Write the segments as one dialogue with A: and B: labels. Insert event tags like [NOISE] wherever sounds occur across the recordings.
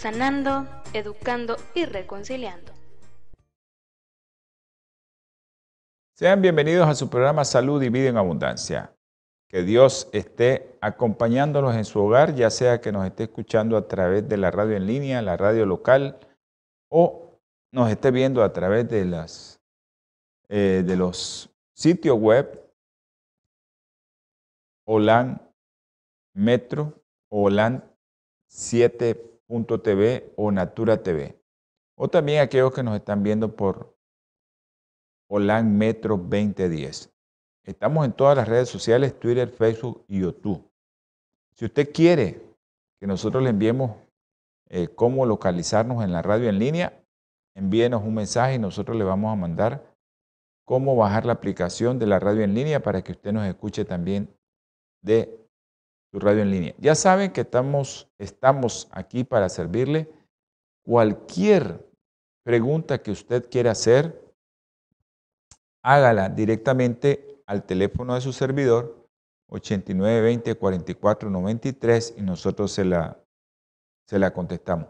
A: sanando, educando y reconciliando.
B: Sean bienvenidos a su programa Salud y Vida en Abundancia. Que Dios esté acompañándolos en su hogar, ya sea que nos esté escuchando a través de la radio en línea, la radio local, o nos esté viendo a través de, las, eh, de los sitios web OLAN Metro, OLAN 7 TV o Natura TV. O también aquellos que nos están viendo por Holan Metro 2010. Estamos en todas las redes sociales, Twitter, Facebook y YouTube. Si usted quiere que nosotros le enviemos eh, cómo localizarnos en la radio en línea, envíenos un mensaje y nosotros le vamos a mandar cómo bajar la aplicación de la radio en línea para que usted nos escuche también de su radio en línea. Ya saben que estamos, estamos aquí para servirle. Cualquier pregunta que usted quiera hacer, hágala directamente al teléfono de su servidor 8920-4493 y nosotros se la, se la contestamos.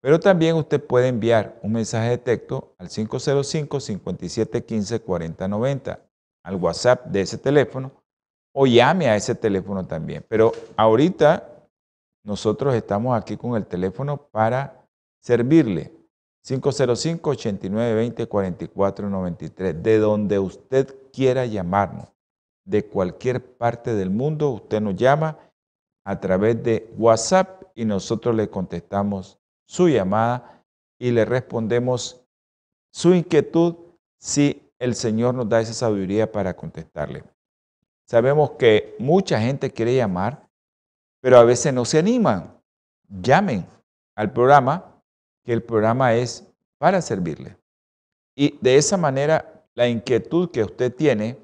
B: Pero también usted puede enviar un mensaje de texto al 505-5715-4090 al WhatsApp de ese teléfono o llame a ese teléfono también. Pero ahorita nosotros estamos aquí con el teléfono para servirle. 505-8920-4493. De donde usted quiera llamarnos, de cualquier parte del mundo, usted nos llama a través de WhatsApp y nosotros le contestamos su llamada y le respondemos su inquietud si el Señor nos da esa sabiduría para contestarle. Sabemos que mucha gente quiere llamar, pero a veces no se animan. Llamen al programa, que el programa es para servirle. Y de esa manera, la inquietud que usted tiene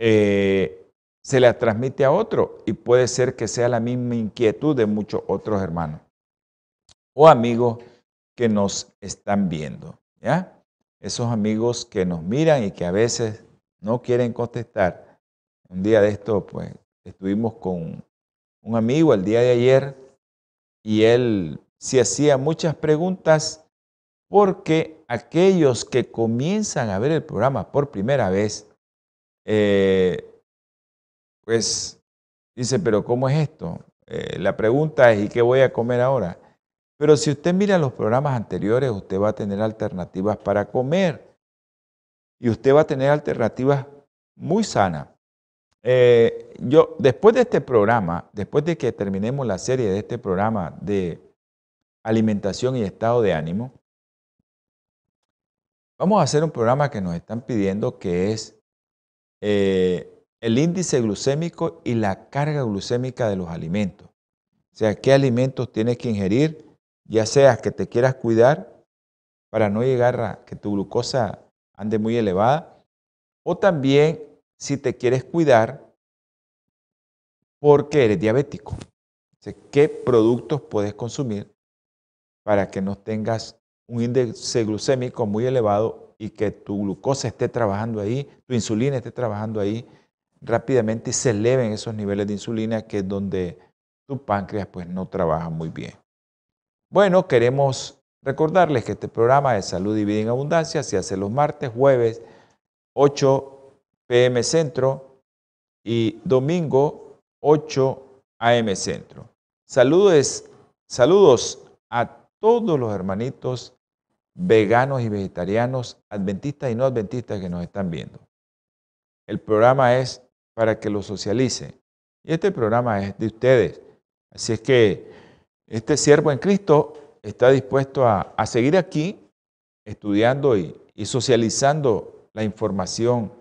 B: eh, se la transmite a otro y puede ser que sea la misma inquietud de muchos otros hermanos o amigos que nos están viendo. ¿ya? Esos amigos que nos miran y que a veces no quieren contestar un día de esto, pues, estuvimos con un amigo el día de ayer y él se hacía muchas preguntas porque aquellos que comienzan a ver el programa por primera vez, eh, pues dice, pero ¿cómo es esto? Eh, la pregunta es, ¿y qué voy a comer ahora? Pero si usted mira los programas anteriores, usted va a tener alternativas para comer y usted va a tener alternativas muy sanas. Eh, yo, después de este programa, después de que terminemos la serie de este programa de alimentación y estado de ánimo, vamos a hacer un programa que nos están pidiendo que es eh, el índice glucémico y la carga glucémica de los alimentos. O sea, qué alimentos tienes que ingerir, ya sea que te quieras cuidar para no llegar a que tu glucosa ande muy elevada, o también si te quieres cuidar porque eres diabético. ¿Qué productos puedes consumir para que no tengas un índice glucémico muy elevado y que tu glucosa esté trabajando ahí, tu insulina esté trabajando ahí rápidamente y se eleven esos niveles de insulina que es donde tu páncreas pues no trabaja muy bien. Bueno, queremos recordarles que este programa de Salud y Vida en Abundancia se hace los martes, jueves, 8 PM Centro y domingo 8 AM Centro. Saludos, saludos a todos los hermanitos veganos y vegetarianos, adventistas y no adventistas que nos están viendo. El programa es para que lo socialice y este programa es de ustedes. Así es que este siervo en Cristo está dispuesto a, seguir aquí estudiando y socializando la información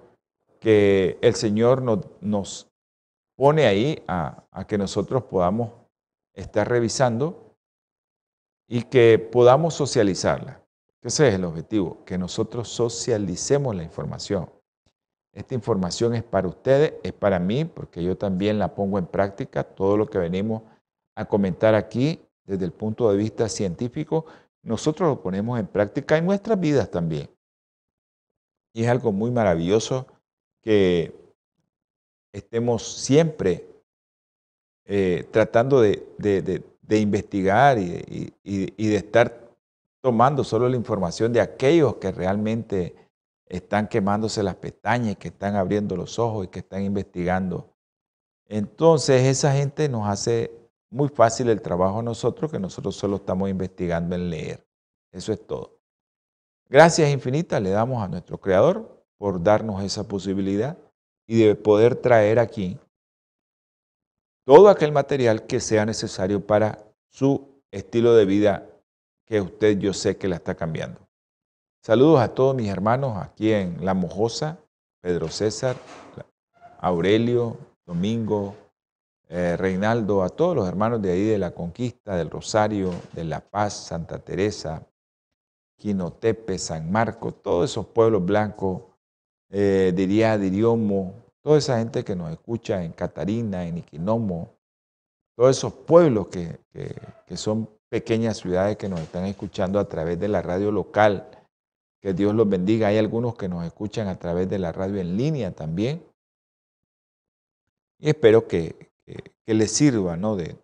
B: que el Señor nos, pone ahí a, que nosotros podamos estar revisando y que podamos socializarla. Ese es el objetivo, que nosotros socialicemos la información. Esta información es para ustedes, es para mí, porque yo también la pongo en práctica. Todo lo que venimos a comentar aquí desde el punto de vista científico, nosotros lo ponemos en práctica en nuestras vidas también. Y es algo muy maravilloso que estemos siempre eh, tratando de, investigar y, de estar tomando solo la información de aquellos que realmente están quemándose las pestañas, que están abriendo los ojos y que están investigando. Entonces esa gente nos hace muy fácil el trabajo a nosotros, que nosotros solo estamos investigando en leer. Eso es todo. Gracias infinitas le damos a nuestro Creador por darnos esa posibilidad y de poder traer aquí todo aquel material que sea necesario para su estilo de vida que usted yo sé que la está cambiando. Saludos a todos mis hermanos aquí en La Mojosa, Pedro César, Aurelio, Domingo, eh, Reinaldo, a todos los hermanos de ahí de la Conquista, del Rosario, de La Paz, Santa Teresa, Quinotepe, San Marcos, todos esos pueblos blancos, eh, diría Diriomo, toda esa gente que nos escucha en Catarina, en Iquinomo, todos esos pueblos que, que son pequeñas ciudades que nos están escuchando a través de la radio local. Que Dios los bendiga. Hay algunos que nos escuchan a través de la radio en línea también. Y espero que, que, les sirva ¿no? de,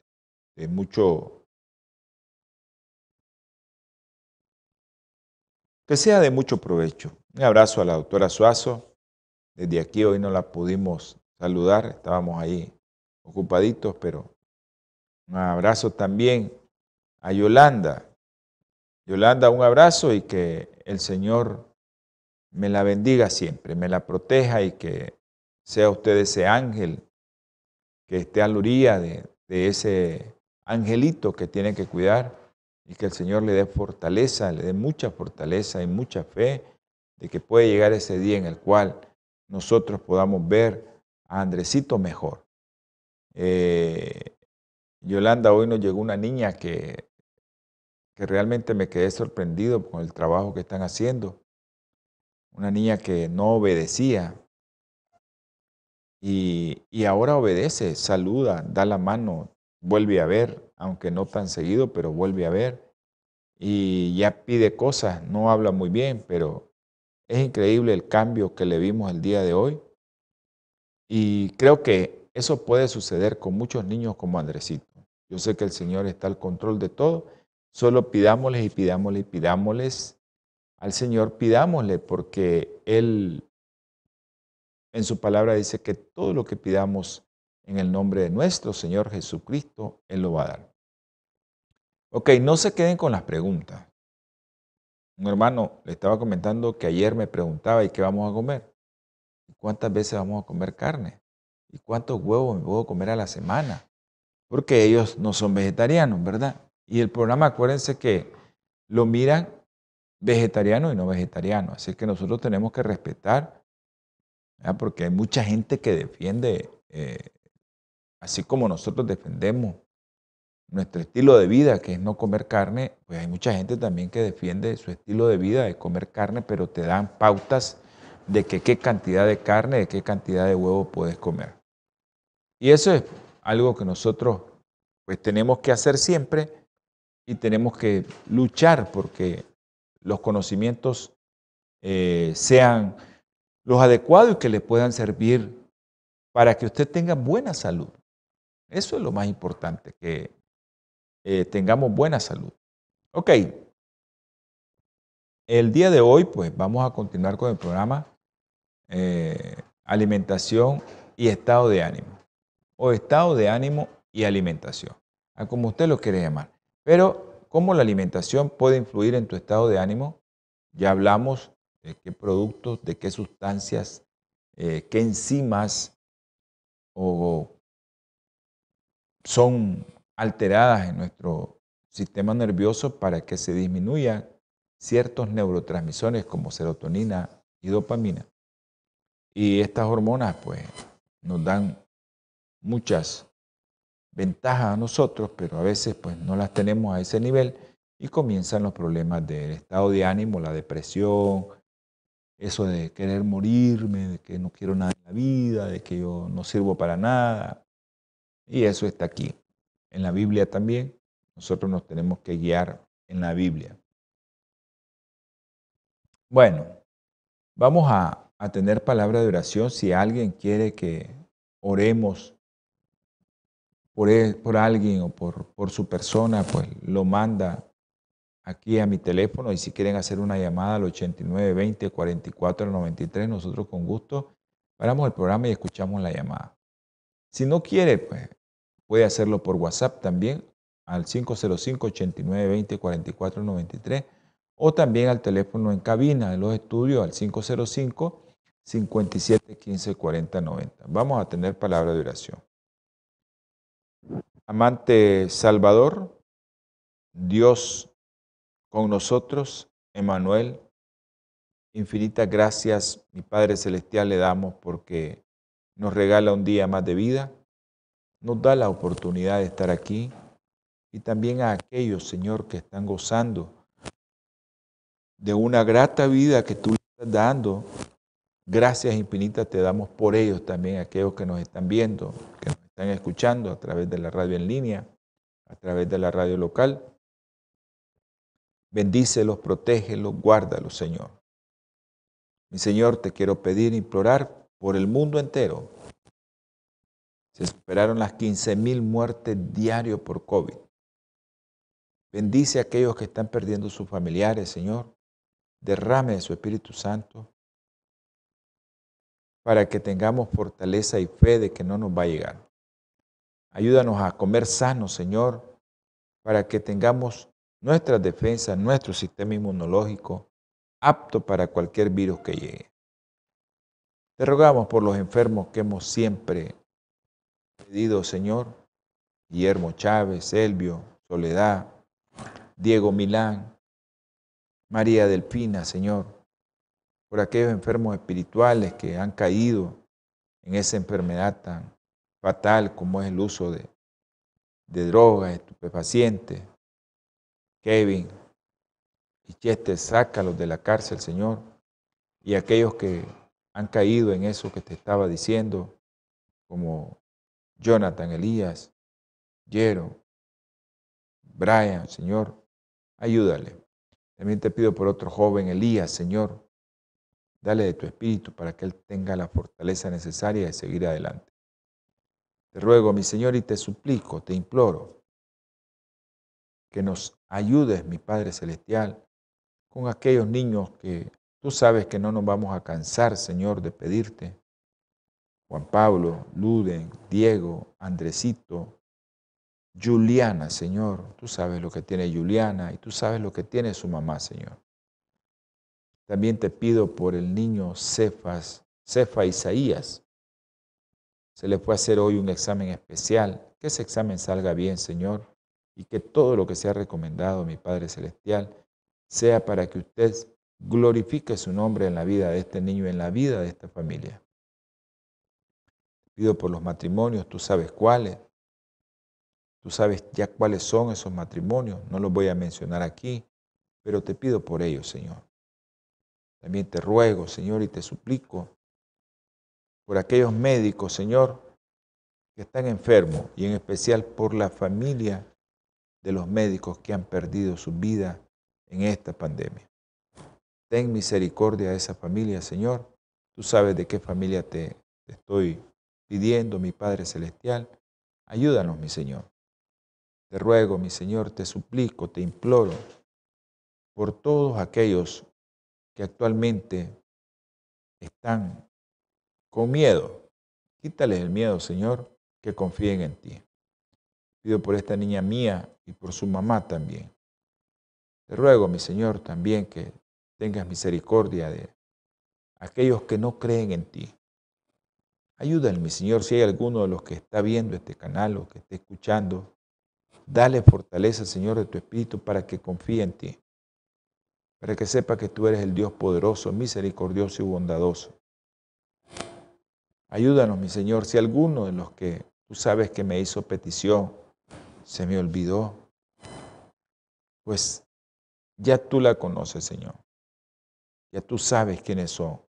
B: de mucho, que sea de mucho provecho. Un abrazo a la doctora Suazo. Desde aquí hoy no la pudimos saludar, estábamos ahí ocupaditos, pero un abrazo también a Yolanda. Yolanda, un abrazo y que el Señor me la bendiga siempre, me la proteja y que sea usted ese ángel que esté a la orilla de, ese angelito que tiene que cuidar y que el Señor le dé fortaleza, le dé mucha fortaleza y mucha fe de que puede llegar ese día en el cual nosotros podamos ver a Andresito mejor. Eh, Yolanda, hoy nos llegó una niña que, que realmente me quedé sorprendido con el trabajo que están haciendo. Una niña que no obedecía, y, ahora obedece, saluda, da la mano, vuelve a ver, aunque no tan seguido, pero vuelve a ver. Y ya pide cosas, no habla muy bien, pero es increíble el cambio que le vimos el día de hoy. Y creo que eso puede suceder con muchos niños como Andresito. Yo sé que el Señor está al control de todo. Solo pidámosles y pidámosles y pidámosles al Señor, pidámosle porque Él en su palabra dice que todo lo que pidamos en el nombre de nuestro Señor Jesucristo, Él lo va a dar. Ok, no se queden con las preguntas. Un hermano le estaba comentando que ayer me preguntaba, ¿y qué vamos a comer? ¿Cuántas veces vamos a comer carne? ¿Y cuántos huevos me puedo comer a la semana? Porque ellos no son vegetarianos, ¿verdad? Y el programa, acuérdense que lo miran vegetariano y no vegetariano. Así que nosotros tenemos que respetar porque hay mucha gente que defiende, eh, así como nosotros defendemos nuestro estilo de vida, que es no comer carne, pues hay mucha gente también que defiende su estilo de vida de comer carne, pero te dan pautas de que qué cantidad de carne, de qué cantidad de huevo puedes comer. Y eso es algo que nosotros pues tenemos que hacer siempre y tenemos que luchar porque los conocimientos eh, sean los adecuados y que le puedan servir para que usted tenga buena salud. Eso es lo más importante, que eh, tengamos buena salud. Ok, el día de hoy pues vamos a continuar con el programa eh, alimentación y estado de ánimo. O estado de ánimo y alimentación, como usted lo quiere llamar. Pero cómo la alimentación puede influir en tu estado de ánimo, ya hablamos de qué productos, de qué sustancias, eh, qué enzimas o son alteradas en nuestro sistema nervioso para que se disminuyan ciertos neurotransmisores como serotonina y dopamina. Y estas hormonas pues nos dan muchas ventajas a nosotros, pero a veces pues no las tenemos a ese nivel y comienzan los problemas del estado de ánimo, la depresión, eso de querer morirme, de que no quiero nada en la vida, de que yo no sirvo para nada. Y eso está aquí. En la Biblia también, nosotros nos tenemos que guiar en la Biblia. Bueno, vamos a, tener palabra de oración. Si alguien quiere que oremos por, por alguien o por, por su persona, pues lo manda aquí a mi teléfono y si quieren hacer una llamada al 8920 4493, nosotros con gusto paramos el programa y escuchamos la llamada. Si no quiere, pues puede hacerlo por WhatsApp también al 505 8920 4493 o también al teléfono en cabina de los estudios al 505 57 15 40 90. Vamos a tener palabra de oración. Amante Salvador, Dios con nosotros, Emanuel. Infinitas gracias, mi Padre Celestial, le damos porque nos regala un día más de vida, nos da la oportunidad de estar aquí y también a aquellos, Señor, que están gozando de una grata vida que tú estás dando. Gracias infinitas te damos por ellos también, aquellos que nos están viendo, que nos están escuchando a través de la radio en línea, a través de la radio local. Bendícelos, protégelos, guárdalos, Señor. Mi Señor, te quiero pedir, implorar por el mundo entero. Se superaron las 15.000 muertes diarias por COVID. Bendice a aquellos que están perdiendo sus familiares, Señor. Derrame de su Espíritu Santo para que tengamos fortaleza y fe de que no nos va a llegar. Ayúdanos a comer sano, Señor, para que tengamos nuestra defensa, nuestro sistema inmunológico apto para cualquier virus que llegue. Te rogamos por los enfermos que hemos siempre pedido, Señor, Guillermo Chávez, Elvio, Soledad, Diego Milán, María Delfina, Señor, por aquellos enfermos espirituales que han caído en esa enfermedad tan fatal como es el uso de, de drogas, estupefacientes, Kevin y Chester, sácalos de la cárcel, Señor. Y aquellos que han caído en eso que te estaba diciendo, como Jonathan, Elías, Jero, Brian, Señor, ayúdale. También te pido por otro joven, Elías, Señor, dale de tu espíritu para que él tenga la fortaleza necesaria de seguir adelante. Te ruego, mi Señor, y te suplico, te imploro, que nos ayudes, mi Padre Celestial, con aquellos niños que tú sabes que no nos vamos a cansar, Señor, de pedirte. Juan Pablo, Luden, Diego, Andresito, Juliana, Señor. Tú sabes lo que tiene Juliana y tú sabes lo que tiene su mamá, Señor. También te pido por el niño Cefas, Cefa Isaías. Se le fue a hacer hoy un examen especial. Que ese examen salga bien, Señor y que todo lo que sea recomendado, mi Padre Celestial, sea para que usted glorifique su nombre en la vida de este niño, en la vida de esta familia. Pido por los matrimonios, tú sabes cuáles. Tú sabes ya cuáles son esos matrimonios. No los voy a mencionar aquí, pero te pido por ellos, Señor. También te ruego, Señor, y te suplico por aquellos médicos, Señor, que están enfermos y en especial por la familia de los médicos que han perdido su vida en esta pandemia. Ten misericordia de esa familia, Señor. Tú sabes de qué familia te, estoy pidiendo, mi Padre Celestial. Ayúdanos, mi Señor. Te ruego, mi Señor, te suplico, te imploro por todos aquellos que actualmente están con miedo. Quítales el miedo, Señor, que confíen en ti. Pido por esta niña mía y por su mamá también. Te ruego, mi Señor, también que tengas misericordia de aquellos que no creen en ti. Ayúdale, mi Señor, si hay alguno de los que está viendo este canal o que esté escuchando, dale fortaleza, Señor, de tu Espíritu para que confíe en ti, para que sepa que tú eres el Dios poderoso, misericordioso y bondadoso. Ayúdanos, mi Señor, si alguno de los que tú sabes que me hizo petición, se me olvidó. Pues Ya tú la conoces, Señor. Ya tú sabes quiénes son.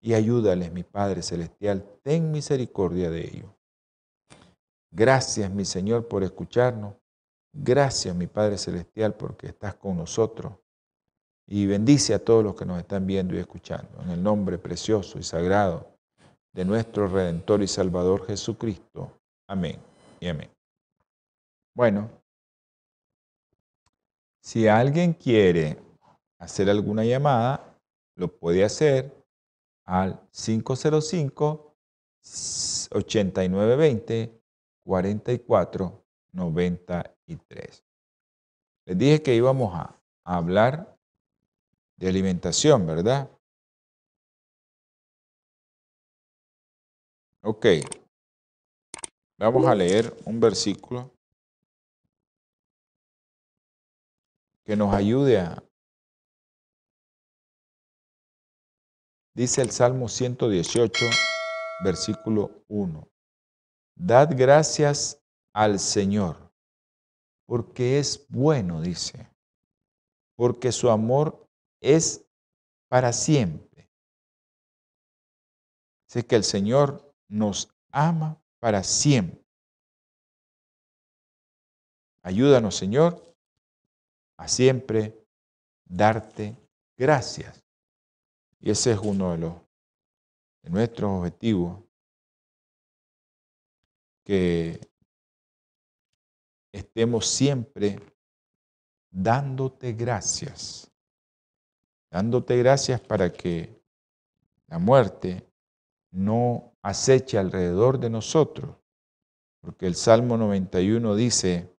B: Y ayúdales, mi Padre Celestial, ten misericordia de ellos. Gracias, mi Señor, por escucharnos. Gracias, mi Padre Celestial, porque estás con nosotros. Y bendice a todos los que nos están viendo y escuchando. En el nombre precioso y sagrado de nuestro Redentor y Salvador Jesucristo. Amén y amén. Bueno, si alguien quiere hacer alguna llamada, lo puede hacer al 505 8920 4493. Les dije que íbamos a hablar de alimentación, ¿verdad? Ok. Vamos a leer un versículo que nos ayude a... Dice el Salmo 118, versículo 1. Dad gracias al Señor, porque es bueno, dice, porque su amor es para siempre. Sé que el Señor nos ama para siempre. Ayúdanos, Señor, a siempre darte gracias. Y ese es uno de, los, de nuestros objetivos, que estemos siempre dándote gracias, dándote gracias para que la muerte no aceche alrededor de nosotros, porque el Salmo 91 dice,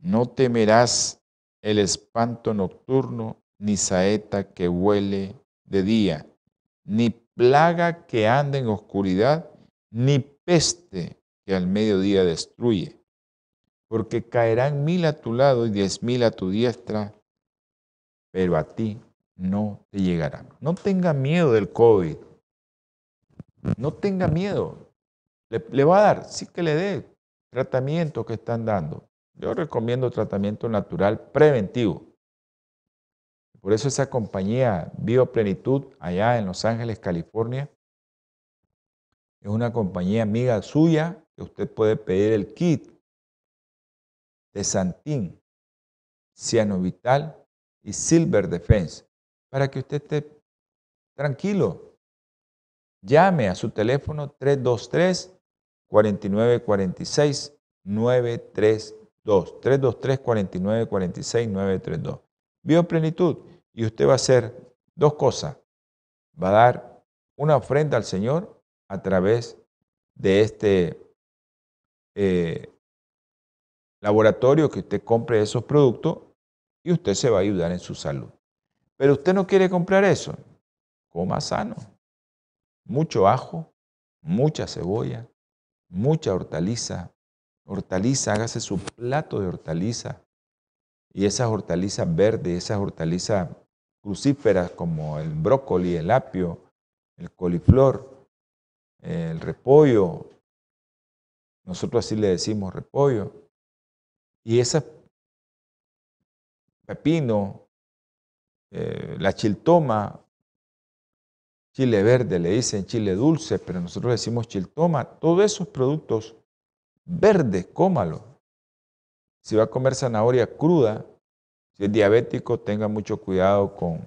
B: no temerás el espanto nocturno, ni saeta que huele de día, ni plaga que anda en oscuridad, ni peste que al mediodía destruye. Porque caerán mil a tu lado y diez mil a tu diestra, pero a ti no te llegarán. No tenga miedo del COVID. No tenga miedo. Le, le va a dar, sí que le dé tratamiento que están dando. Yo recomiendo tratamiento natural preventivo. Por eso esa compañía Bioplenitud allá en Los Ángeles, California, es una compañía amiga suya que usted puede pedir el kit de Santín, Ciano Vital y Silver Defense para que usted esté tranquilo. Llame a su teléfono 323 4946 932 323 49 46 932. Bioplenitud. Y usted va a hacer dos cosas. Va a dar una ofrenda al Señor a través de este eh, laboratorio que usted compre esos productos y usted se va a ayudar en su salud. Pero usted no quiere comprar eso. Coma sano. Mucho ajo, mucha cebolla, mucha hortaliza, hortaliza, hágase su plato de hortaliza. Y esas hortalizas verdes, esas hortalizas crucíferas como el brócoli, el apio, el coliflor, el repollo. Nosotros así le decimos repollo. Y ese pepino, eh, la chiltoma, chile verde, le dicen chile dulce, pero nosotros decimos chiltoma. Todos esos productos verde, cómalo. Si va a comer zanahoria cruda, si es diabético, tenga mucho cuidado con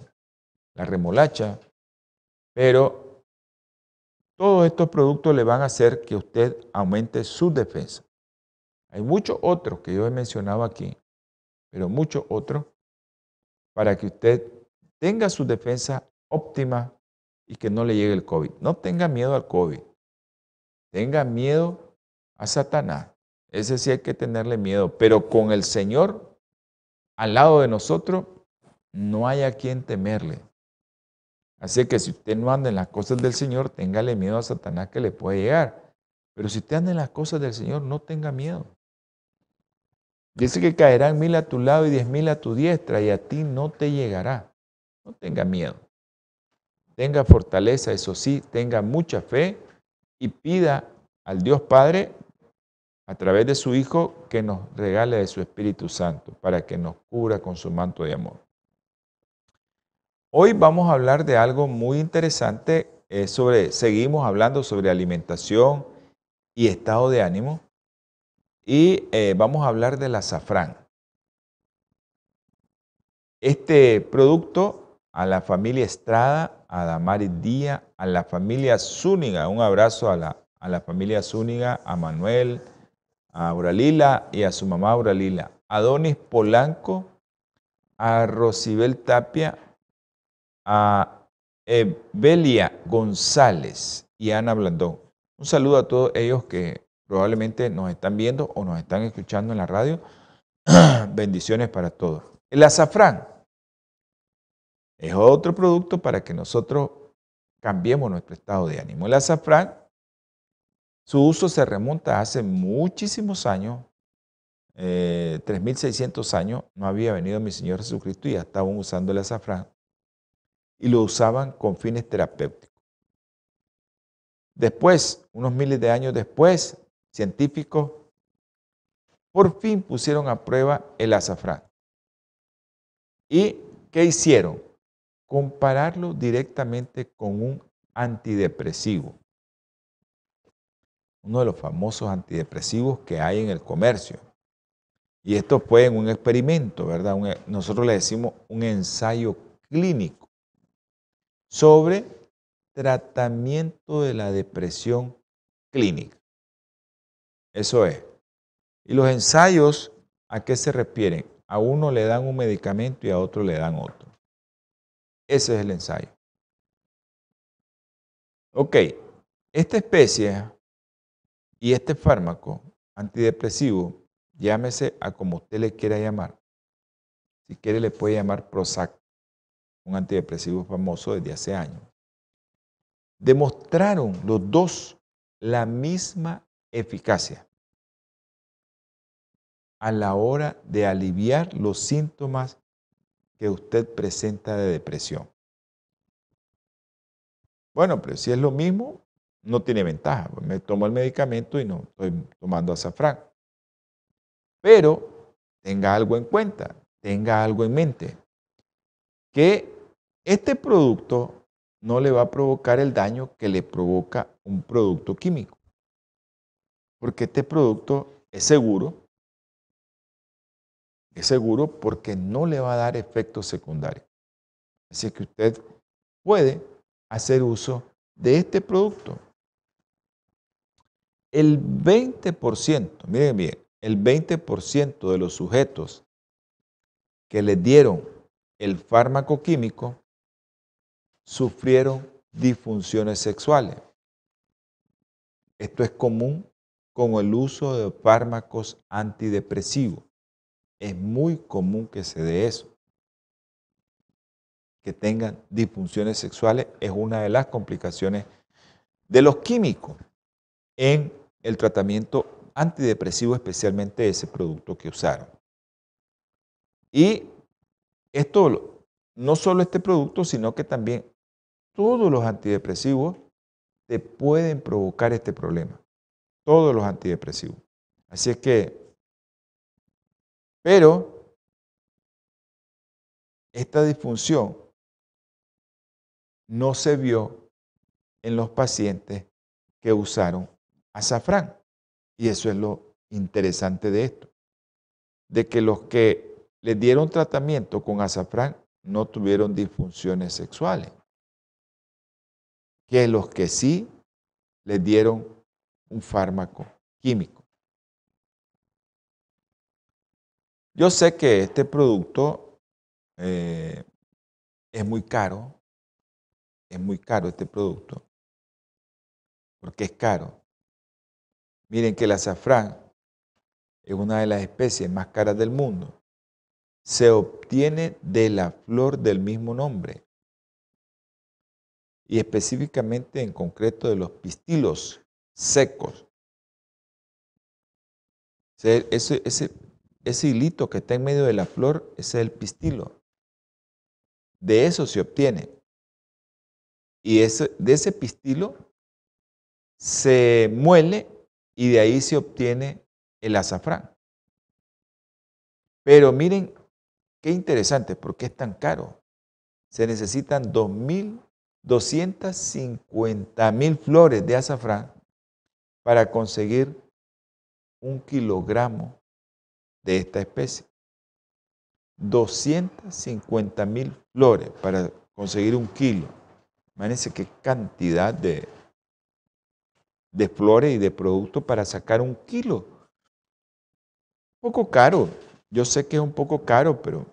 B: la remolacha, pero todos estos productos le van a hacer que usted aumente su defensa. Hay muchos otros que yo he mencionado aquí, pero muchos otros para que usted tenga su defensa óptima y que no le llegue el COVID. No tenga miedo al COVID. Tenga miedo a Satanás. Ese sí hay que tenerle miedo, pero con el Señor al lado de nosotros no hay a quien temerle. Así que si usted no anda en las cosas del Señor, téngale miedo a Satanás que le puede llegar. Pero si usted anda en las cosas del Señor, no tenga miedo. Dice que caerán mil a tu lado y diez mil a tu diestra y a ti no te llegará. No tenga miedo. Tenga fortaleza, eso sí, tenga mucha fe y pida al Dios Padre a través de su Hijo que nos regale de su Espíritu Santo para que nos cubra con su manto de amor. Hoy vamos a hablar de algo muy interesante eh, sobre, seguimos hablando sobre alimentación y estado de ánimo y eh, vamos a hablar del azafrán. Este producto a la familia Estrada, a Damaris Díaz, a la familia Zúñiga, un abrazo a la, a la familia Zúñiga, a Manuel, a Auralila y a su mamá Auralila, a Donis Polanco, a Rosibel Tapia, a Evelia González y Ana Blandón. Un saludo a todos ellos que probablemente nos están viendo o nos están escuchando en la radio. [CLEARS THROAT] Bendiciones para todos. El azafrán es otro producto para que nosotros cambiemos nuestro estado de ánimo. El azafrán su uso se remonta hace muchísimos años, 3.600 eh, años, no había venido mi Señor Jesucristo y ya estaban usando el azafrán y lo usaban con fines terapéuticos. Después, unos miles de años después, científicos por fin pusieron a prueba el azafrán. ¿Y qué hicieron? Compararlo directamente con un antidepresivo uno de los famosos antidepresivos que hay en el comercio. Y esto fue en un experimento, ¿verdad? nosotros le decimos un ensayo clínico sobre tratamiento de la depresión clínica. Eso es. Y los ensayos, ¿a qué se refieren? A uno le dan un medicamento y a otro le dan otro. Ese es el ensayo. Ok, esta especie y este fármaco antidepresivo, llámese a como usted le quiera llamar. Si quiere le puede llamar Prozac, un antidepresivo famoso desde hace años. Demostraron los dos la misma eficacia a la hora de aliviar los síntomas que usted presenta de depresión. Bueno, pero si es lo mismo, no tiene ventaja. Pues, me tomo el medicamento y no estoy tomando azafrán. Pero tenga algo en cuenta, tenga algo en mente, que este producto no le va a provocar el daño que le provoca un producto químico. Porque este producto es seguro, es seguro porque no le va a dar efectos secundarios. Así que usted puede hacer uso de este producto el 20%, miren bien, el 20% de los sujetos que les dieron el fármaco químico sufrieron disfunciones sexuales. Esto es común con el uso de fármacos antidepresivos. Es muy común que se dé eso. Que tengan disfunciones sexuales es una de las complicaciones de los químicos en el tratamiento antidepresivo, especialmente ese producto que usaron. Y esto, no solo este producto, sino que también todos los antidepresivos te pueden provocar este problema. Todos los antidepresivos. Así es que, pero esta disfunción no se vio en los pacientes que usaron azafrán. Y eso es lo interesante de esto, de que los que le dieron tratamiento con azafrán no tuvieron disfunciones sexuales, que los que sí le dieron un fármaco químico. Yo sé que este producto eh, es muy caro, es muy caro este producto, porque es caro. Miren que el azafrán es una de las especies más caras del mundo. Se obtiene de la flor del mismo nombre y específicamente en concreto de los pistilos secos. Ese, hilito que está en medio de la flor, ese es el pistilo. De eso se obtiene. Y de ese pistilo se muele y de ahí se obtiene el azafrán. Pero miren qué interesante, ¿por qué es tan caro? Se necesitan 2.250 mil flores de azafrán para conseguir un kilogramo de esta especie. 250 mil flores para conseguir un kilo. Imagínense qué cantidad de, de flores y de productos para sacar un kilo. Un poco caro. Yo sé que es un poco caro, pero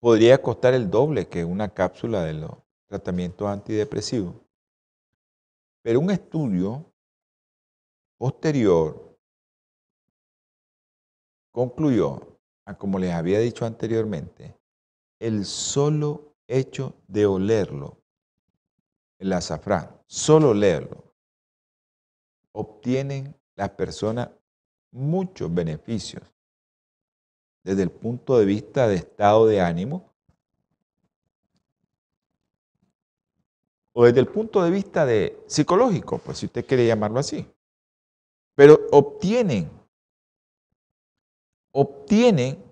B: podría costar el doble que una cápsula de los tratamientos antidepresivos. Pero un estudio posterior concluyó, como les había dicho anteriormente, el solo hecho de olerlo, el azafrán, solo olerlo, obtienen las personas muchos beneficios desde el punto de vista de estado de ánimo o desde el punto de vista de psicológico, pues si usted quiere llamarlo así. Pero obtienen, obtienen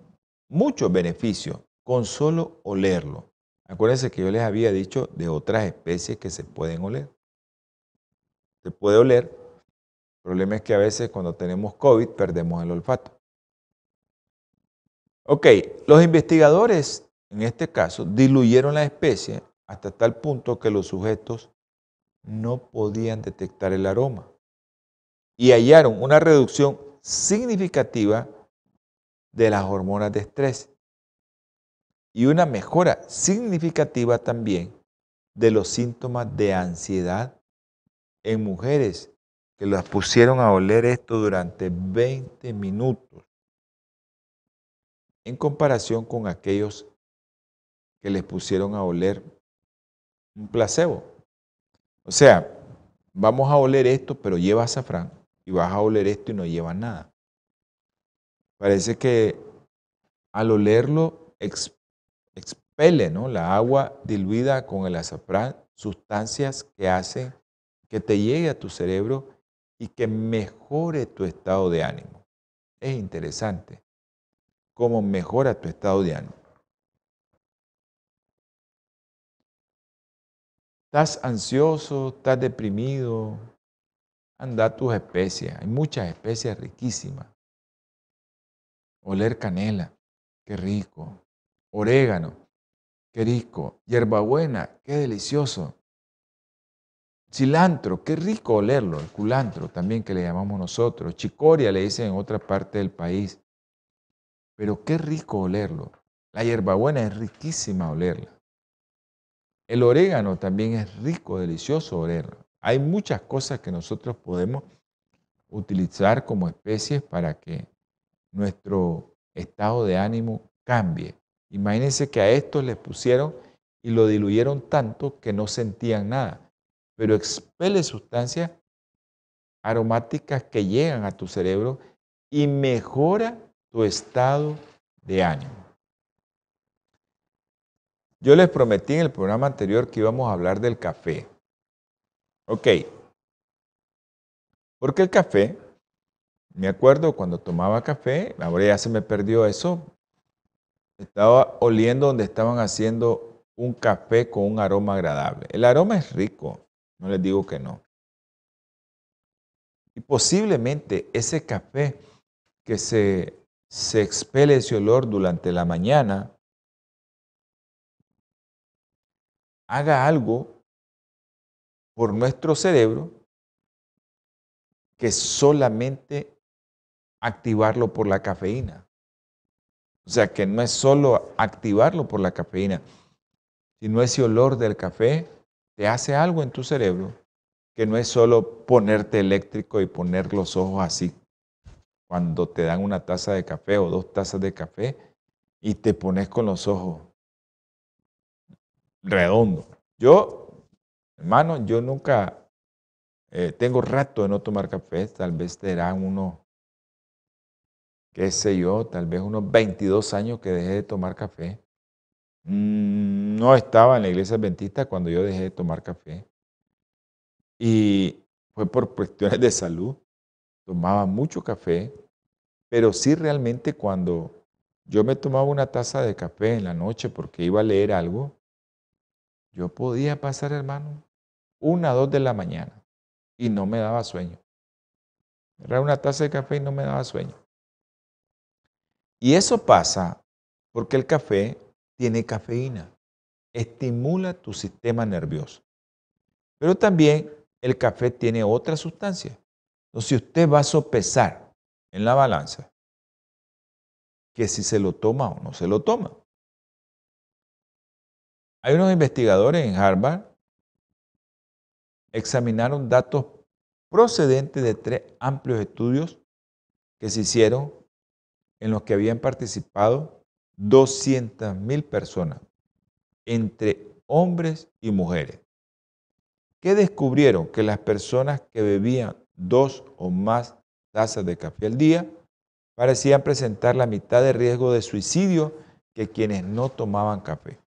B: muchos beneficios con solo olerlo. Acuérdense que yo les había dicho de otras especies que se pueden oler. Se puede oler. El problema es que a veces cuando tenemos COVID perdemos el olfato. Ok, los investigadores en este caso diluyeron la especie hasta tal punto que los sujetos no podían detectar el aroma y hallaron una reducción significativa de las hormonas de estrés y una mejora significativa también de los síntomas de ansiedad en mujeres que las pusieron a oler esto durante 20 minutos en comparación con aquellos que les pusieron a oler un placebo. O sea, vamos a oler esto, pero lleva azafrán, y vas a oler esto y no lleva nada. Parece que al olerlo expele ¿no? la agua diluida con el azafrán sustancias que hacen que te llegue a tu cerebro y que mejore tu estado de ánimo. Es interesante cómo mejora tu estado de ánimo. Estás ansioso, estás deprimido, anda tus especias. Hay muchas especias riquísimas. Oler canela, qué rico. Orégano, qué rico. Hierbabuena, qué delicioso. Cilantro, qué rico olerlo. El culantro también que le llamamos nosotros. Chicoria le dicen en otra parte del país. Pero qué rico olerlo. La hierbabuena es riquísima olerla. El orégano también es rico, delicioso olerlo. Hay muchas cosas que nosotros podemos utilizar como especies para que nuestro estado de ánimo cambie. Imagínense que a estos les pusieron y lo diluyeron tanto que no sentían nada, pero expele sustancias aromáticas que llegan a tu cerebro y mejora tu estado de ánimo. Yo les prometí en el programa anterior que íbamos a hablar del café. Ok. Porque el café, me acuerdo cuando tomaba café, ahora ya se me perdió eso, estaba oliendo donde estaban haciendo un café con un aroma agradable. El aroma es rico, no les digo que no. Y posiblemente ese café que se se expele ese olor durante la mañana, haga algo por nuestro cerebro que solamente activarlo por la cafeína. O sea, que no es solo activarlo por la cafeína, sino ese olor del café te hace algo en tu cerebro que no es solo ponerte eléctrico y poner los ojos así cuando te dan una taza de café o dos tazas de café y te pones con los ojos redondos. Yo, hermano, yo nunca eh, tengo rato de no tomar café, tal vez serán unos, qué sé yo, tal vez unos 22 años que dejé de tomar café. Mm, no estaba en la iglesia adventista cuando yo dejé de tomar café. Y fue por cuestiones de salud. Tomaba mucho café, pero sí realmente cuando yo me tomaba una taza de café en la noche porque iba a leer algo, yo podía pasar, hermano, una, dos de la mañana y no me daba sueño. Era una taza de café y no me daba sueño. Y eso pasa porque el café tiene cafeína, estimula tu sistema nervioso. Pero también el café tiene otra sustancia. Entonces, si usted va a sopesar en la balanza que si se lo toma o no se lo toma. Hay unos investigadores en Harvard examinaron datos procedentes de tres amplios estudios que se hicieron en los que habían participado 200.000 personas, entre hombres y mujeres, que descubrieron que las personas que bebían dos o más tazas de café al día parecían presentar la mitad de riesgo de suicidio que quienes no tomaban café.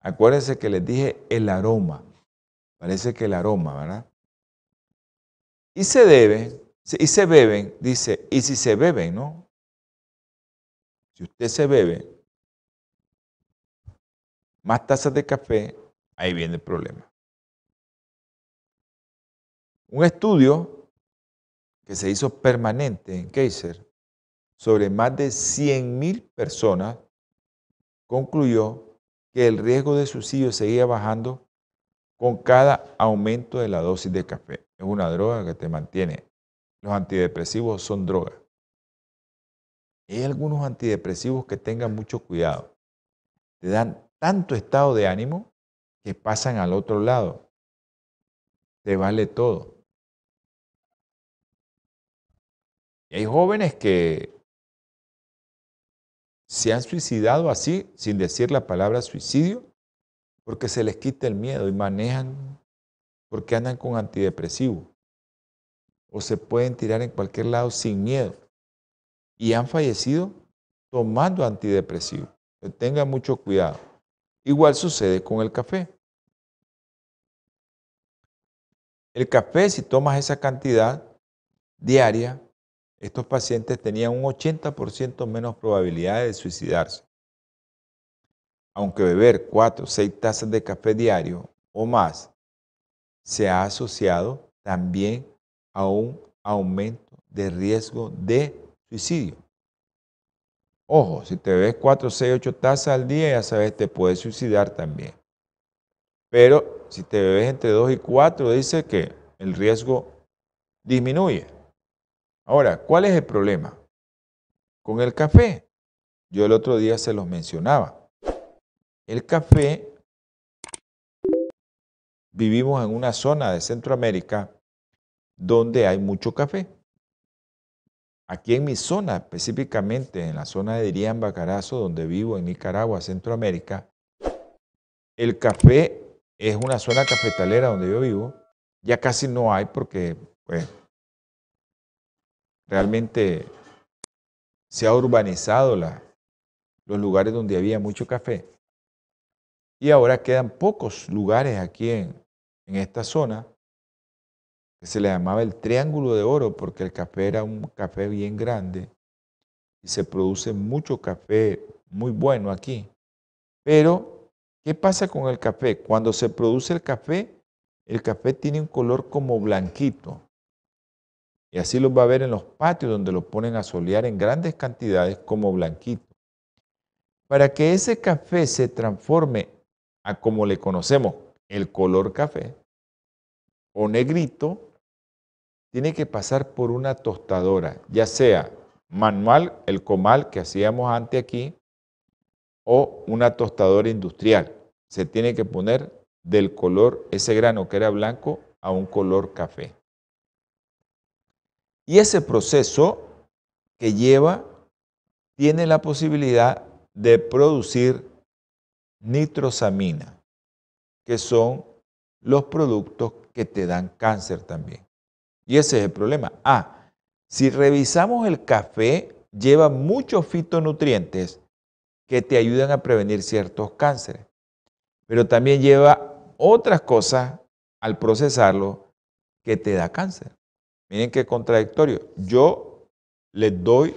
B: Acuérdense que les dije el aroma. Parece que el aroma, ¿verdad? Y se debe, y se beben, dice, y si se beben, ¿no? Si usted se bebe más tazas de café, ahí viene el problema. Un estudio que se hizo permanente en Kaiser sobre más de 100.000 personas concluyó que el riesgo de suicidio seguía bajando con cada aumento de la dosis de café. Es una droga que te mantiene. Los antidepresivos son drogas. Hay algunos antidepresivos que tengan mucho cuidado. Te dan tanto estado de ánimo que pasan al otro lado. Te vale todo. Y hay jóvenes que se han suicidado así, sin decir la palabra suicidio, porque se les quita el miedo y manejan porque andan con antidepresivo. O se pueden tirar en cualquier lado sin miedo. Y han fallecido tomando antidepresivo. Tenga mucho cuidado. Igual sucede con el café. El café, si tomas esa cantidad diaria, estos pacientes tenían un 80% menos probabilidad de suicidarse. Aunque beber 4 o 6 tazas de café diario o más se ha asociado también a un aumento de riesgo de suicidio. Ojo, si te bebes 4, 6, 8 tazas al día, ya sabes, te puedes suicidar también. Pero si te bebes entre 2 y 4, dice que el riesgo disminuye. Ahora, ¿cuál es el problema? Con el café. Yo el otro día se los mencionaba. El café, vivimos en una zona de Centroamérica donde hay mucho café. Aquí en mi zona, específicamente en la zona de Dirián Bacarazo, donde vivo en Nicaragua, Centroamérica, el café es una zona cafetalera donde yo vivo. Ya casi no hay porque pues, realmente se ha urbanizado los lugares donde había mucho café. Y ahora quedan pocos lugares aquí en esta zona que se le llamaba el Triángulo de Oro porque el café era un café bien grande y se produce mucho café muy bueno aquí. Pero, ¿qué pasa con el café? Cuando se produce el café, el café tiene un color como blanquito. Y así los va a ver en los patios donde lo ponen a solear en grandes cantidades como blanquito. Para que ese café se transforme a como le conocemos, el color café o negrito, tiene que pasar por una tostadora, ya sea manual, el comal que hacíamos antes aquí, o una tostadora industrial. Se tiene que poner del color, ese grano que era blanco, a un color café. Y ese proceso que lleva tiene la posibilidad de producir nitrosamina, que son los productos que te dan cáncer también. Y ese es el problema. Ah, si revisamos el café, lleva muchos fitonutrientes que te ayudan a prevenir ciertos cánceres, pero también lleva otras cosas al procesarlo que te da cáncer. Miren qué contradictorio. Yo les doy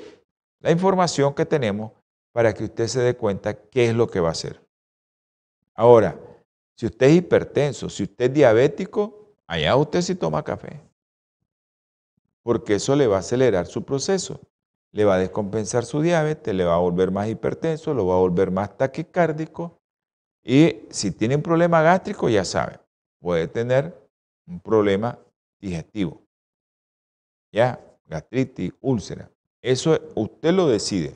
B: la información que tenemos para que usted se dé cuenta qué es lo que va a hacer. Ahora, si usted es hipertenso, si usted es diabético, allá usted sí toma café. Porque eso le va a acelerar su proceso. Le va a descompensar su diabetes, le va a volver más hipertenso, lo va a volver más taquicárdico. Y si tiene un problema gástrico, ya sabe, puede tener un problema digestivo. Ya, gastritis, úlcera. Eso usted lo decide.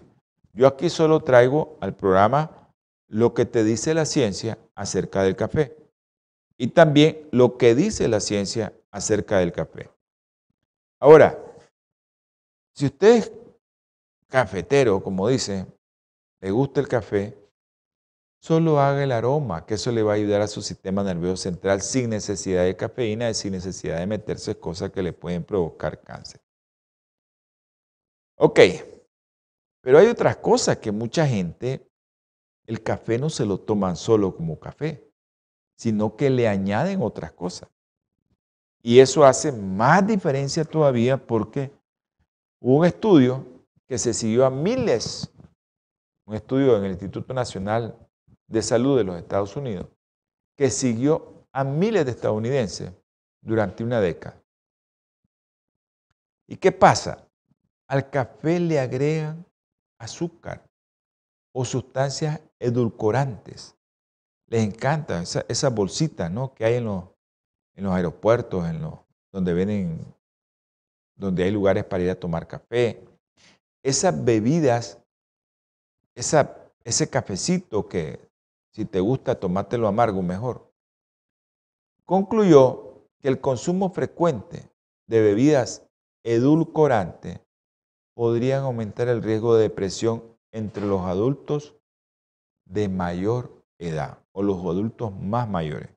B: Yo aquí solo traigo al programa lo que te dice la ciencia acerca del café y también lo que dice la ciencia acerca del café. Ahora, si usted es cafetero, como dice, le gusta el café, solo haga el aroma, que eso le va a ayudar a su sistema nervioso central sin necesidad de cafeína y sin necesidad de meterse cosas que le pueden provocar cáncer. Ok, pero hay otras cosas que mucha gente, el café no se lo toman solo como café, sino que le añaden otras cosas. Y eso hace más diferencia todavía porque hubo un estudio que se siguió a miles, un estudio en el Instituto Nacional de Salud de los Estados Unidos, que siguió a miles de estadounidenses durante una década. ¿Y qué pasa? Al café le agregan azúcar o sustancias edulcorantes. Les encanta esa, esa bolsita ¿no? que hay en los, en los aeropuertos, en los, donde, vienen, donde hay lugares para ir a tomar café. Esas bebidas, esa, ese cafecito que si te gusta tomártelo amargo mejor. Concluyó que el consumo frecuente de bebidas edulcorantes podrían aumentar el riesgo de depresión entre los adultos de mayor edad o los adultos más mayores.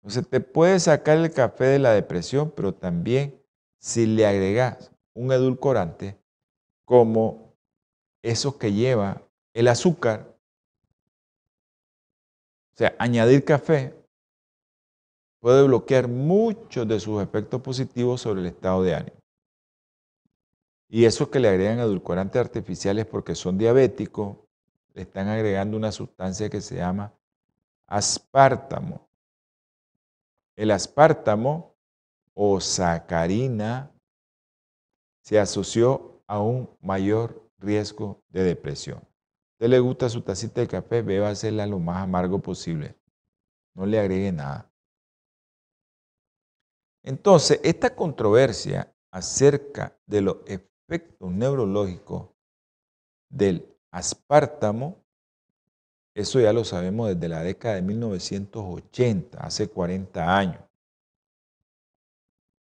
B: Entonces te puede sacar el café de la depresión, pero también si le agregas un edulcorante como esos que lleva el azúcar, o sea, añadir café puede bloquear muchos de sus efectos positivos sobre el estado de ánimo. Y esos que le agregan edulcorantes artificiales porque son diabéticos, le están agregando una sustancia que se llama aspartamo. El aspartamo o sacarina se asoció a un mayor riesgo de depresión. usted le gusta su tacita de café, beba hacerla lo más amargo posible. No le agregue nada. Entonces, esta controversia acerca de los efectos efecto neurológico del aspartamo, eso ya lo sabemos desde la década de 1980, hace 40 años.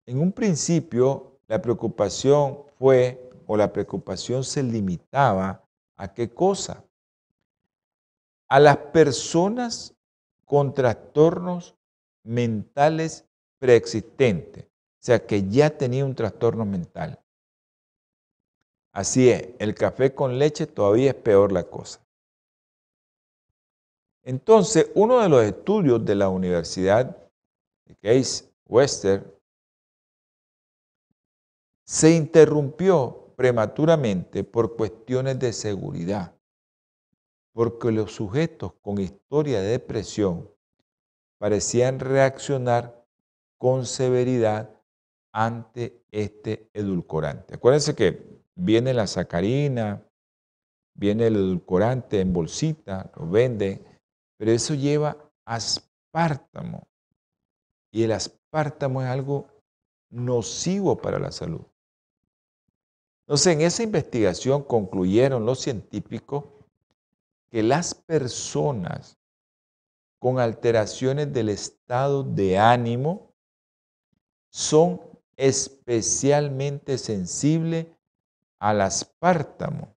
B: En un principio, la preocupación fue, o la preocupación se limitaba a qué cosa? A las personas con trastornos mentales preexistentes, o sea, que ya tenía un trastorno mental. Así es, el café con leche todavía es peor la cosa. Entonces, uno de los estudios de la Universidad de Case Western se interrumpió prematuramente por cuestiones de seguridad, porque los sujetos con historia de depresión parecían reaccionar con severidad ante este edulcorante. Acuérdense que viene la sacarina, viene el edulcorante en bolsita, lo vende, pero eso lleva aspartamo. Y el aspartamo es algo nocivo para la salud. Entonces, en esa investigación concluyeron los científicos que las personas con alteraciones del estado de ánimo son especialmente sensibles al aspartamo,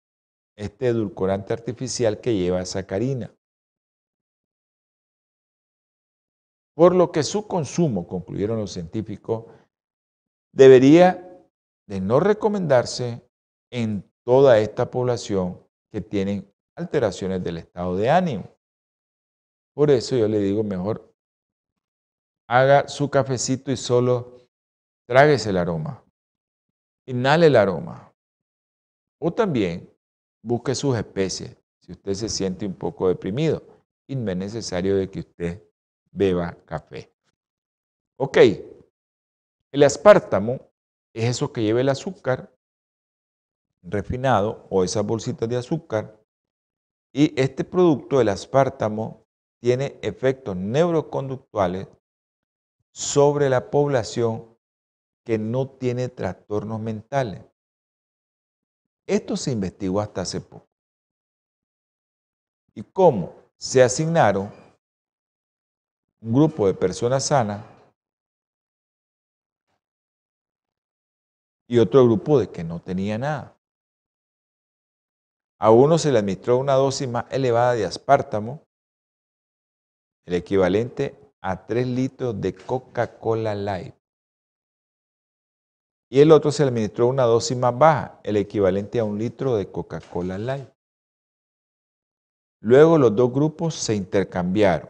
B: este edulcorante artificial que lleva sacarina. Por lo que su consumo, concluyeron los científicos, debería de no recomendarse en toda esta población que tienen alteraciones del estado de ánimo. Por eso yo le digo mejor haga su cafecito y solo tráguese el aroma. Inhale el aroma. O también busque sus especies. Si usted se siente un poco deprimido y no es necesario de que usted beba café. Ok, el aspartamo es eso que lleva el azúcar refinado o esas bolsitas de azúcar. Y este producto, el aspartamo, tiene efectos neuroconductuales sobre la población que no tiene trastornos mentales. Esto se investigó hasta hace poco. ¿Y cómo? Se asignaron un grupo de personas sanas y otro grupo de que no tenía nada. A uno se le administró una dosis más elevada de aspartamo, el equivalente a 3 litros de Coca-Cola Light. Y el otro se administró una dosis más baja, el equivalente a un litro de Coca-Cola Light. Luego los dos grupos se intercambiaron.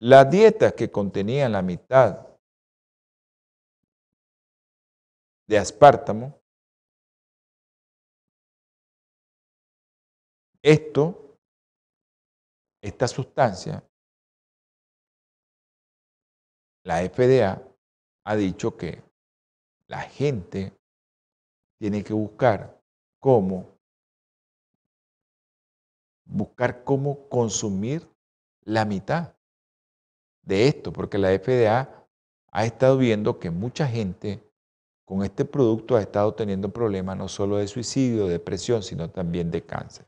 B: Las dietas que contenían la mitad de aspartamo, esto, esta sustancia, la FDA ha dicho que la gente tiene que buscar cómo buscar cómo consumir la mitad de esto, porque la FDA ha estado viendo que mucha gente con este producto ha estado teniendo problemas no solo de suicidio, depresión, sino también de cáncer.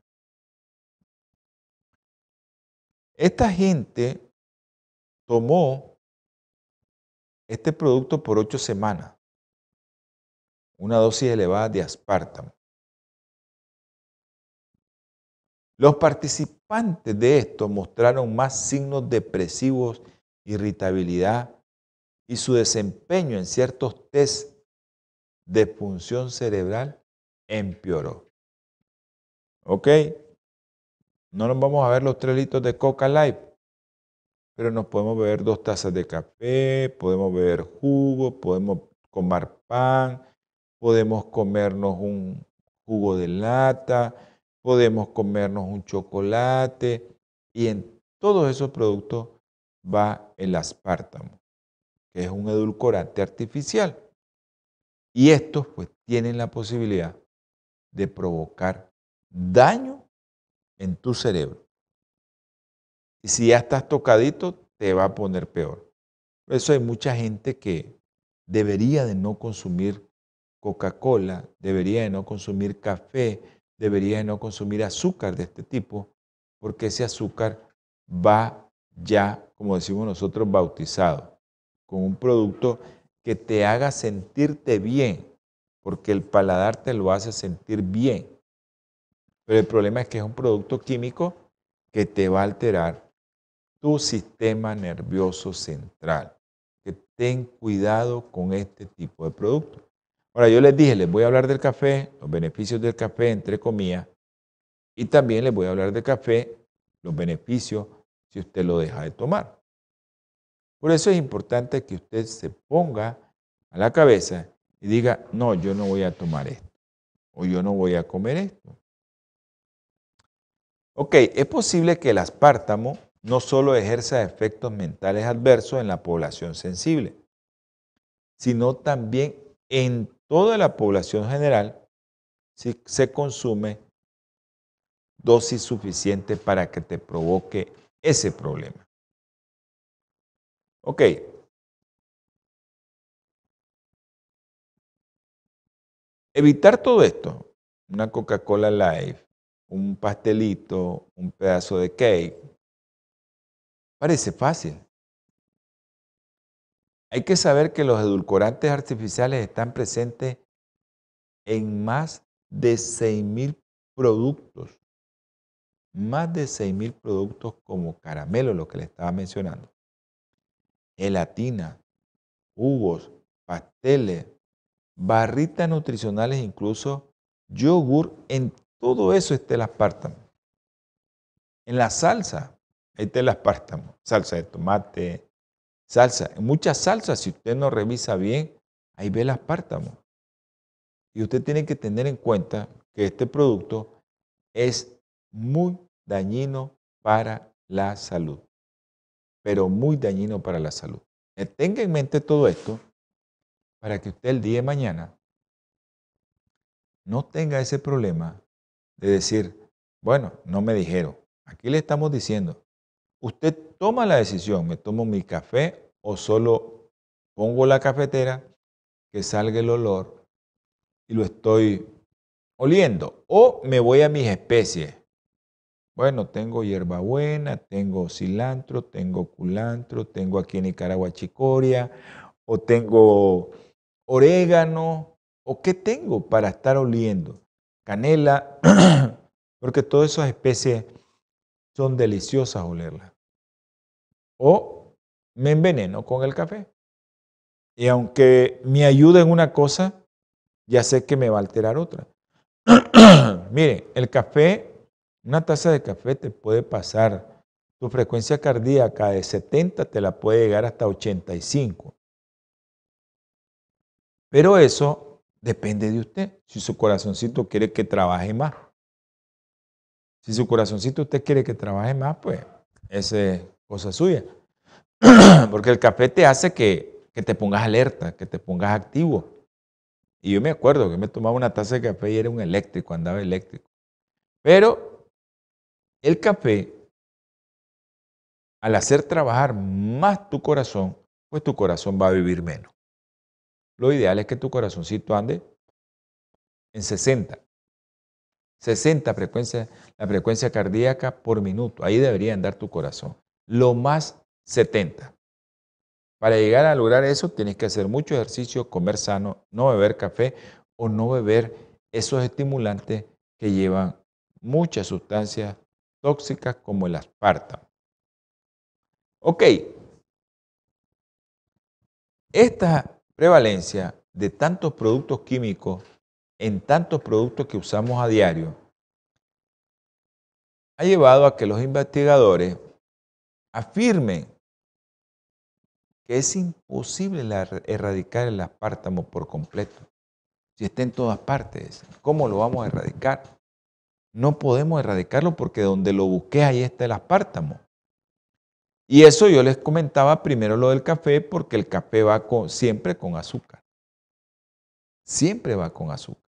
B: Esta gente tomó este producto por ocho semanas, una dosis elevada de aspartamo. Los participantes de esto mostraron más signos depresivos irritabilidad y su desempeño en ciertos test de función cerebral empeoró. ¿Ok? No nos vamos a ver los tres litros de Coca Light, pero nos podemos beber dos tazas de café, podemos beber jugo, podemos comer pan, podemos comernos un jugo de lata, podemos comernos un chocolate y en todos esos productos va el aspartamo, que es un edulcorante artificial. Y estos pues tienen la posibilidad de provocar daño en tu cerebro. Y si ya estás tocadito, te va a poner peor. Por eso hay mucha gente que debería de no consumir Coca-Cola, debería de no consumir café, debería de no consumir azúcar de este tipo, porque ese azúcar va ya como decimos nosotros, bautizado, con un producto que te haga sentirte bien, porque el paladar te lo hace sentir bien. Pero el problema es que es un producto químico que te va a alterar tu sistema nervioso central. Que ten cuidado con este tipo de productos. Ahora, yo les dije, les voy a hablar del café, los beneficios del café, entre comillas, y también les voy a hablar del café, los beneficios si usted lo deja de tomar. Por eso es importante que usted se ponga a la cabeza y diga, no, yo no voy a tomar esto o yo no voy a comer esto. Ok, es posible que el aspartamo no solo ejerza efectos mentales adversos en la población sensible, sino también en toda la población general si se consume dosis suficiente para que te provoque ese problema. Ok. Evitar todo esto, una Coca-Cola Live, un pastelito, un pedazo de cake, parece fácil. Hay que saber que los edulcorantes artificiales están presentes en más de 6.000 productos más de 6.000 productos como caramelo, lo que le estaba mencionando, gelatina, jugos, pasteles, barritas nutricionales, incluso yogur, en todo eso está el aspartamo. En la salsa, Ahí está el aspartamo, salsa de tomate, salsa. Muchas salsas, si usted no revisa bien, ahí ve el aspartamo. Y usted tiene que tener en cuenta que este producto es muy dañino para la salud, pero muy dañino para la salud. Eh, tenga en mente todo esto para que usted el día de mañana no tenga ese problema de decir, bueno, no me dijeron. Aquí le estamos diciendo, usted toma la decisión, me tomo mi café o solo pongo la cafetera, que salga el olor y lo estoy oliendo. O me voy a mis especies. Bueno, tengo hierbabuena, tengo cilantro, tengo culantro, tengo aquí en Nicaragua chicoria, o tengo orégano, o qué tengo para estar oliendo. Canela, [CLEARS THROAT] porque todas esas especies son deliciosas olerlas. O me enveneno con el café. Y aunque me ayude en una cosa, ya sé que me va a alterar otra. [CLEARS THROAT] Mire, el café, una taza de café te puede pasar, tu frecuencia cardíaca de 70 te la puede llegar hasta 85. Pero eso depende de usted, si su corazoncito quiere que trabaje más. Si su corazoncito usted quiere que trabaje más, pues esa es cosa suya. [CLEARS THROAT] Porque el café te hace que, que te pongas alerta, que te pongas activo. Y yo me acuerdo que me tomaba una taza de café y era un eléctrico, andaba eléctrico. Pero el café, al hacer trabajar más tu corazón, pues tu corazón va a vivir menos. Lo ideal es que tu corazoncito ande en 60. 60 frecuencia, la frecuencia cardíaca por minuto. Ahí debería andar tu corazón. Lo más 70. Para llegar a lograr eso tienes que hacer mucho ejercicio, comer sano, no beber café o no beber esos estimulantes que llevan muchas sustancias tóxicas como el aspartamo. Ok, esta prevalencia de tantos productos químicos en tantos productos que usamos a diario ha llevado a que los investigadores afirmen que es imposible erradicar el aspartamo por completo. Si está en todas partes, ¿cómo lo vamos a erradicar? No podemos erradicarlo porque donde lo busqué ahí está el aspartamo. Y eso yo les comentaba primero lo del café porque el café va siempre con azúcar. Siempre va con azúcar.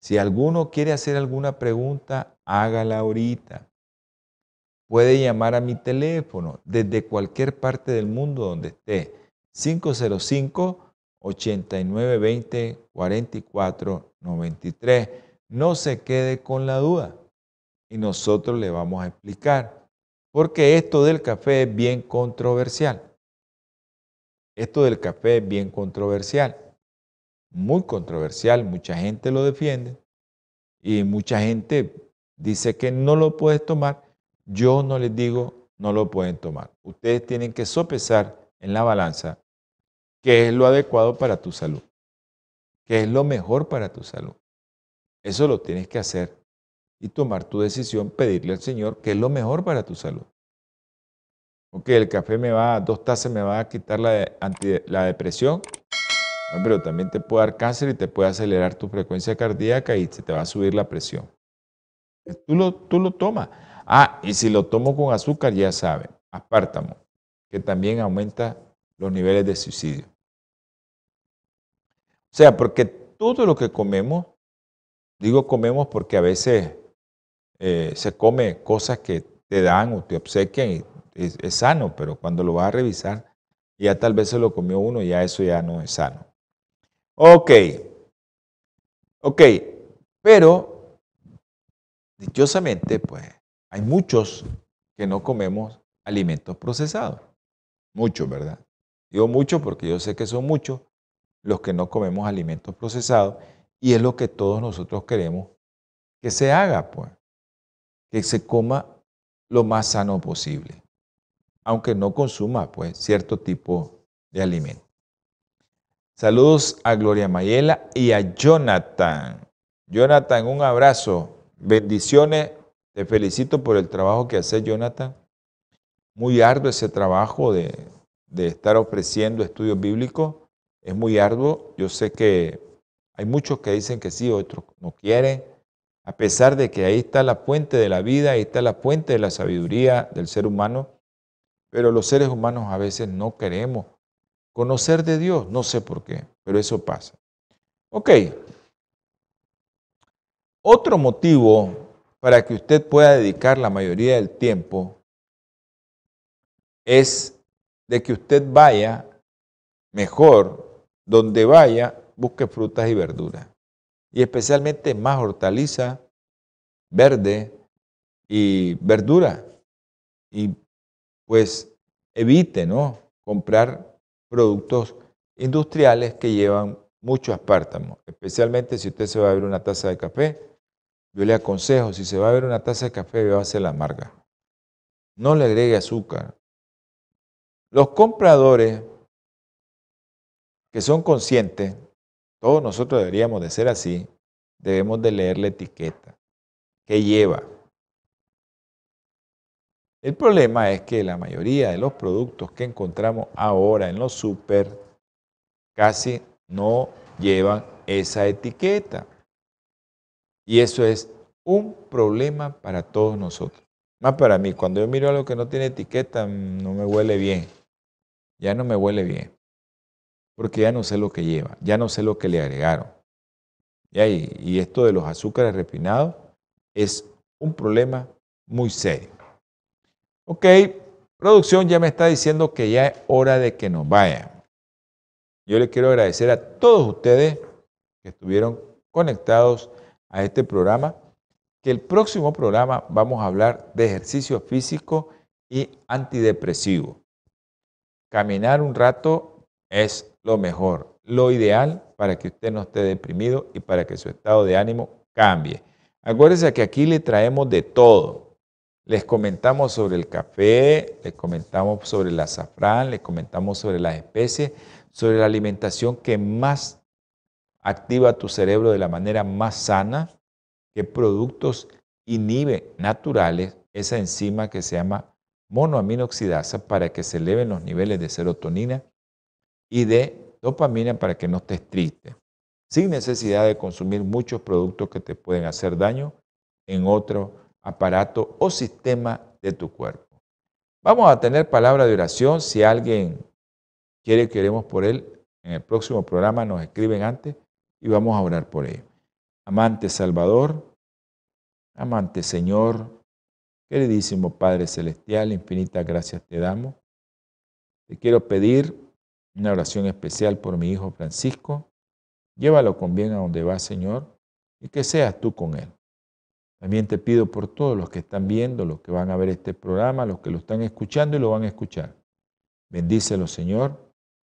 B: Si alguno quiere hacer alguna pregunta, hágala ahorita puede llamar a mi teléfono desde cualquier parte del mundo donde esté. 505-8920-4493. No se quede con la duda y nosotros le vamos a explicar. Porque esto del café es bien controversial. Esto del café es bien controversial. Muy controversial. Mucha gente lo defiende y mucha gente dice que no lo puedes tomar yo no les digo, no lo pueden tomar. Ustedes tienen que sopesar en la balanza qué es lo adecuado para tu salud, qué es lo mejor para tu salud. Eso lo tienes que hacer y tomar tu decisión, pedirle al Señor qué es lo mejor para tu salud. Ok, el café me va, dos tazas me va a quitar la, la depresión, pero también te puede dar cáncer y te puede acelerar tu frecuencia cardíaca y se te va a subir la presión. Tú lo, tú lo tomas. Ah, y si lo tomo con azúcar, ya saben, apártamo, que también aumenta los niveles de suicidio. O sea, porque todo lo que comemos, digo comemos porque a veces eh, se come cosas que te dan o te obsequian y es, es, sano, pero cuando lo vas a revisar, ya tal vez se lo comió uno ya eso ya no es sano. Ok, ok, pero dichosamente, pues hay muchos que no comemos alimentos procesados. Muchos, ¿verdad? Digo muchos porque yo sé que son muchos los que no comemos alimentos procesados y es lo que todos nosotros queremos que se haga, pues. Que se coma lo más sano posible, aunque no consuma, pues, cierto tipo de alimento. Saludos a Gloria Mayela y a Jonathan. Jonathan, un abrazo. Bendiciones te felicito por el trabajo que hace Jonathan muy arduo ese trabajo de, estar ofreciendo estudios bíblicos. Es muy arduo. Yo sé que hay muchos que dicen que sí, otros no quieren. A pesar de que ahí está la fuente de la vida, ahí está la fuente de la sabiduría del ser humano. Pero los seres humanos a veces no queremos conocer de Dios. No sé por qué, pero eso pasa. Ok. Otro motivo para que usted pueda dedicar la mayoría del tiempo es de que usted vaya mejor, donde vaya, busque frutas y verduras. Y especialmente más hortaliza, verde y verdura. Y pues evite, ¿no? Comprar productos industriales que llevan mucho aspartamo, especialmente si usted se va a ver una taza de café. Yo le aconsejo, si se va a ver una taza de café, va a ser la amarga. No le agregue azúcar, los compradores que son conscientes, todos nosotros deberíamos de ser así, debemos de leer la etiqueta que lleva. El problema es que la mayoría de los productos que encontramos ahora en los super casi no llevan esa etiqueta. Y eso es un problema para todos nosotros. Más para mí, cuando yo miro algo que no tiene etiqueta, mm, no me huele bien ya no me huele bien, porque ya no sé lo que lleva, ya no sé lo que le agregaron. Y, y esto de los azúcares refinados es un problema muy serio. Ok, producción ya me está diciendo que ya es hora de que nos vayan. Yo le quiero agradecer a todos ustedes que estuvieron conectados a este programa, que el próximo programa vamos a hablar de ejercicio físico y antidepresivo. Caminar un rato es lo mejor, lo ideal para que usted no esté deprimido y para que su estado de ánimo cambie. Acuérdense que aquí le traemos de todo. Les comentamos sobre el café, les comentamos sobre el azafrán, les comentamos sobre las especies, sobre la alimentación que más activa tu cerebro de la manera más sana, qué productos inhibe naturales esa enzima que se llama monoaminoxidasa para que se eleven los niveles de serotonina y de dopamina para que no estés triste, sin necesidad de consumir muchos productos que te pueden hacer daño en otro aparato o sistema de tu cuerpo. Vamos a tener palabra de oración. Si alguien quiere que oremos por él, en el próximo programa nos escriben antes y vamos a orar por él. Amante Salvador, amante Señor, Queridísimo Padre Celestial, infinitas gracias te damos. Te quiero pedir una oración especial por mi hijo Francisco. Llévalo con bien a donde va, Señor, y que seas tú con él. También te pido por todos los que están viendo, los que van a ver este programa, los que lo están escuchando y lo van a escuchar. Bendícelo, Señor,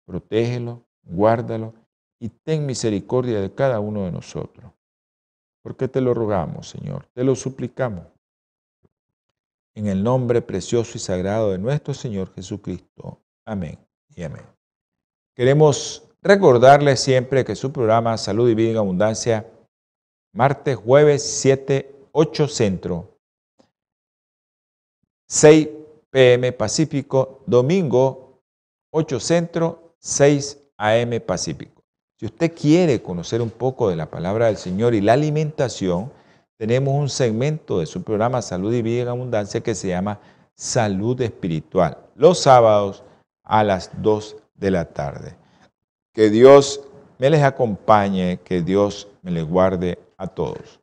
B: protégelo, guárdalo y ten misericordia de cada uno de nosotros. Porque te lo rogamos, Señor, te lo suplicamos en el nombre precioso y sagrado de nuestro Señor Jesucristo. Amén y amén. Queremos recordarles siempre que su programa Salud y Vida en Abundancia, martes, jueves, 7, 8 centro, 6 pm Pacífico, domingo, 8 centro, 6 am Pacífico. Si usted quiere conocer un poco de la palabra del Señor y la alimentación, tenemos un segmento de su programa Salud y Vida en Abundancia que se llama Salud Espiritual, los sábados a las 2 de la tarde. Que Dios me les acompañe, que Dios me les guarde a todos.